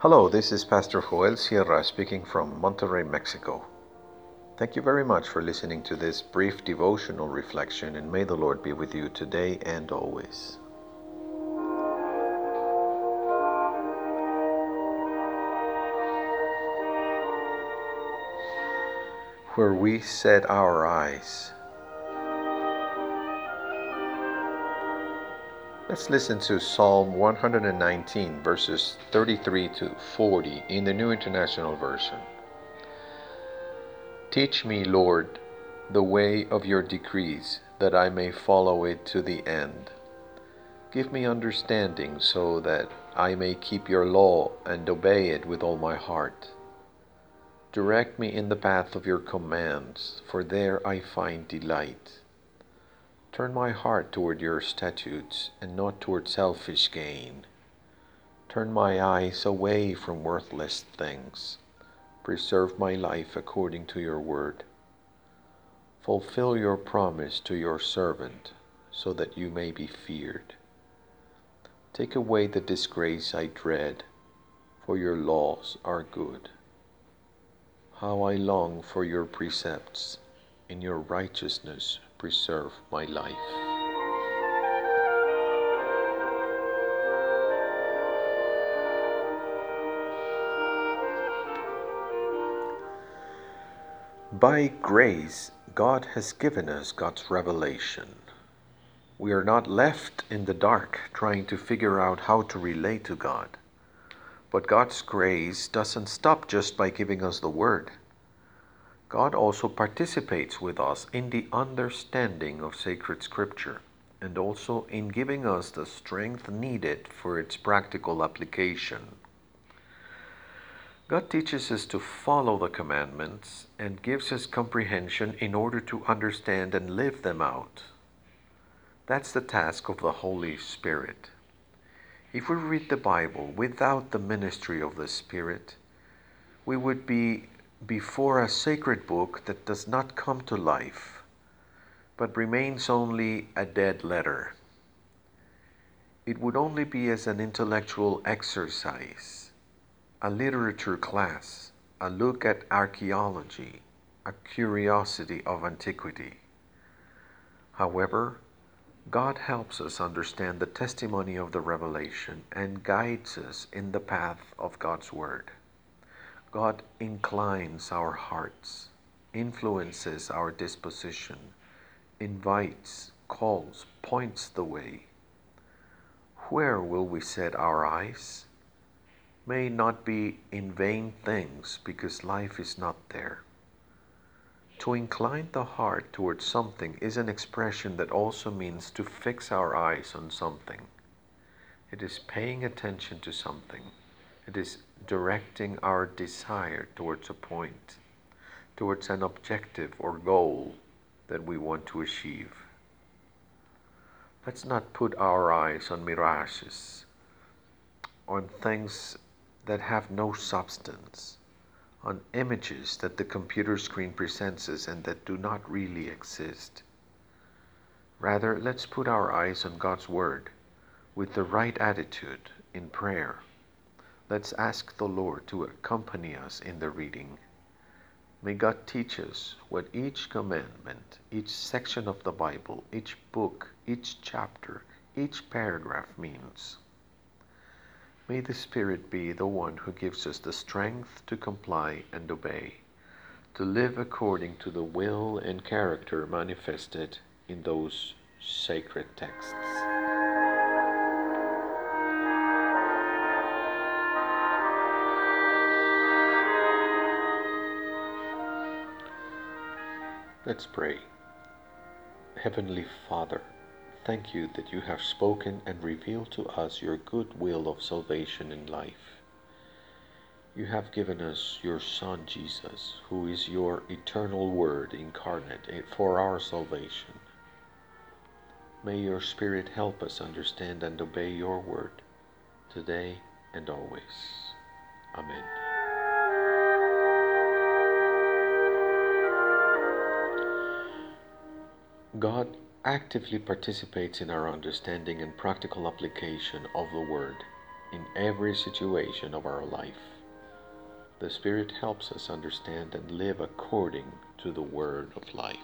Hello, this is Pastor Joel Sierra speaking from Monterrey, Mexico. Thank you very much for listening to this brief devotional reflection, and may the Lord be with you today and always. Where we set our eyes Let's listen to Psalm 119, verses 33 to 40 in the New International Version. Teach me, Lord, the way of your decrees, that I may follow it to the end. Give me understanding so that I may keep your law and obey it with all my heart. Direct me in the path of your commands, for there I find delight. Turn my heart toward your statutes and not toward selfish gain. Turn my eyes away from worthless things. Preserve my life according to your word. Fulfill your promise to your servant so that you may be feared. Take away the disgrace I dread, for your laws are good. How I long for your precepts. In your righteousness preserve my life. By grace, God has given us God's revelation. We are not left in the dark trying to figure out how to relate to God. But God's grace doesn't stop just by giving us the Word. God also participates with us in the understanding of sacred scripture and also in giving us the strength needed for its practical application. God teaches us to follow the commandments and gives us comprehension in order to understand and live them out. That's the task of the Holy Spirit. If we read the Bible without the ministry of the Spirit, we would be before a sacred book that does not come to life, but remains only a dead letter. It would only be as an intellectual exercise, a literature class, a look at archaeology, a curiosity of antiquity. However, God helps us understand the testimony of the revelation and guides us in the path of God's Word. God inclines our hearts, influences our disposition, invites, calls, points the way. Where will we set our eyes? May not be in vain things because life is not there. To incline the heart towards something is an expression that also means to fix our eyes on something. It is paying attention to something. It is directing our desire towards a point, towards an objective or goal that we want to achieve. Let's not put our eyes on mirages, on things that have no substance, on images that the computer screen presents us and that do not really exist. Rather, let's put our eyes on God's Word with the right attitude in prayer Let's ask the Lord to accompany us in the reading. May God teach us what each commandment, each section of the Bible, each book, each chapter, each paragraph means. May the Spirit be the one who gives us the strength to comply and obey, to live according to the will and character manifested in those sacred texts. Let's pray. Heavenly Father, thank you that you have spoken and revealed to us your good will of salvation in life. You have given us your Son Jesus, who is your eternal Word incarnate eh, for our salvation. May your Spirit help us understand and obey your Word today and always. Amen. God actively participates in our understanding and practical application of the Word. in every situation of our life. The Spirit helps us understand and live according to the word of life.